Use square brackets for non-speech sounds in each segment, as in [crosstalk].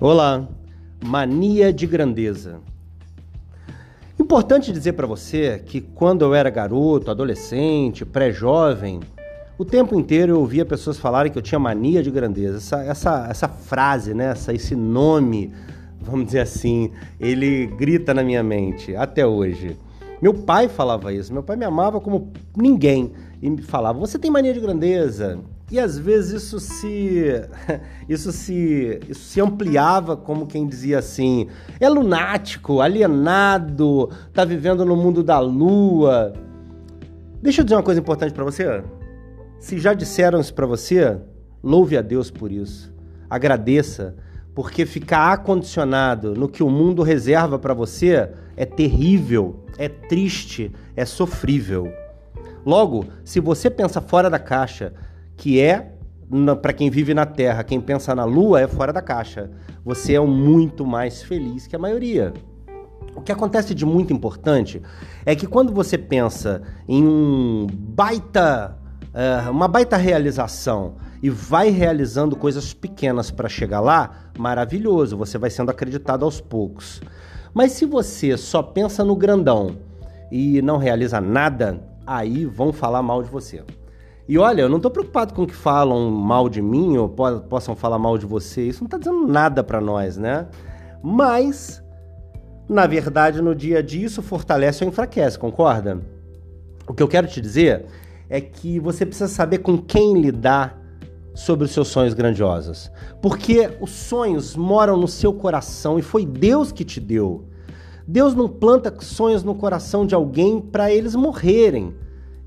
Olá, mania de grandeza. Importante dizer para você que quando eu era garoto, adolescente, pré-jovem, o tempo inteiro eu ouvia pessoas falarem que eu tinha mania de grandeza. Essa, essa, essa frase, né? essa, esse nome, vamos dizer assim, ele grita na minha mente até hoje. Meu pai falava isso, meu pai me amava como ninguém e me falava: Você tem mania de grandeza? E às vezes isso se [laughs] isso se isso se ampliava como quem dizia assim: é lunático, alienado, tá vivendo no mundo da lua. Deixa eu dizer uma coisa importante para você. Se já disseram isso para você, louve a Deus por isso. Agradeça, porque ficar acondicionado no que o mundo reserva para você é terrível, é triste, é sofrível. Logo, se você pensa fora da caixa, que é para quem vive na Terra, quem pensa na Lua é fora da caixa. Você é muito mais feliz que a maioria. O que acontece de muito importante é que quando você pensa em um baita, uh, uma baita realização e vai realizando coisas pequenas para chegar lá, maravilhoso, você vai sendo acreditado aos poucos. Mas se você só pensa no grandão e não realiza nada, aí vão falar mal de você. E olha, eu não estou preocupado com que falam mal de mim ou po possam falar mal de você. Isso não está dizendo nada para nós, né? Mas, na verdade, no dia a dia isso fortalece ou enfraquece, concorda? O que eu quero te dizer é que você precisa saber com quem lidar sobre os seus sonhos grandiosos. Porque os sonhos moram no seu coração e foi Deus que te deu. Deus não planta sonhos no coração de alguém para eles morrerem.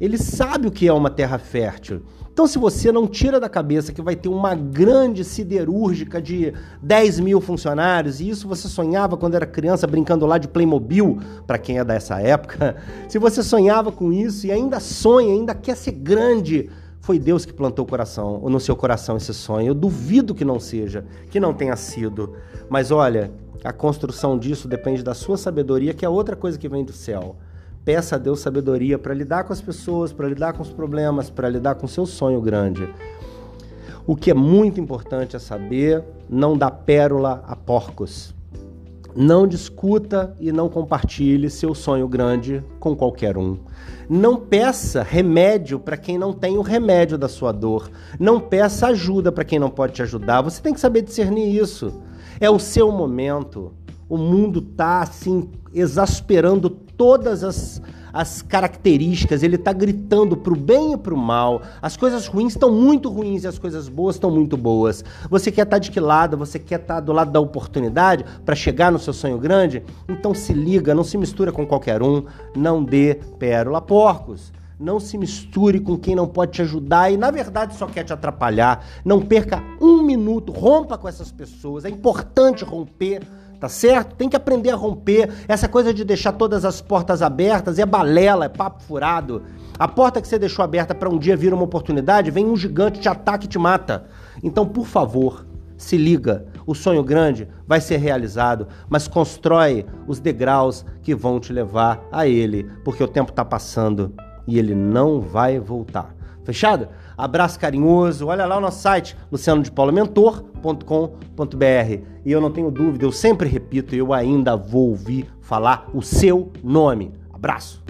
Ele sabe o que é uma terra fértil. Então, se você não tira da cabeça que vai ter uma grande siderúrgica de 10 mil funcionários, e isso você sonhava quando era criança brincando lá de Playmobil, para quem é dessa época, [laughs] se você sonhava com isso e ainda sonha, ainda quer ser grande, foi Deus que plantou o coração, no seu coração esse sonho. Eu duvido que não seja, que não tenha sido. Mas olha, a construção disso depende da sua sabedoria, que é outra coisa que vem do céu. Peça a Deus sabedoria para lidar com as pessoas, para lidar com os problemas, para lidar com o seu sonho grande. O que é muito importante é saber não dar pérola a porcos. Não discuta e não compartilhe seu sonho grande com qualquer um. Não peça remédio para quem não tem o remédio da sua dor. Não peça ajuda para quem não pode te ajudar. Você tem que saber discernir isso. É o seu momento. O mundo tá assim exasperando todas as, as características, ele está gritando para o bem e para o mal. As coisas ruins estão muito ruins e as coisas boas estão muito boas. Você quer estar tá de que lado? Você quer estar tá do lado da oportunidade para chegar no seu sonho grande? Então se liga, não se mistura com qualquer um, não dê pérola porcos. Não se misture com quem não pode te ajudar e, na verdade, só quer te atrapalhar. Não perca um minuto, rompa com essas pessoas. É importante romper tá certo? Tem que aprender a romper. Essa coisa de deixar todas as portas abertas é balela, é papo furado. A porta que você deixou aberta para um dia vir uma oportunidade, vem um gigante, te ataca e te mata. Então, por favor, se liga. O sonho grande vai ser realizado, mas constrói os degraus que vão te levar a ele, porque o tempo está passando e ele não vai voltar. Fechado? Abraço carinhoso. Olha lá o nosso site, lucianodepaulomentor.com.br. E eu não tenho dúvida, eu sempre repito, eu ainda vou ouvir falar o seu nome. Abraço.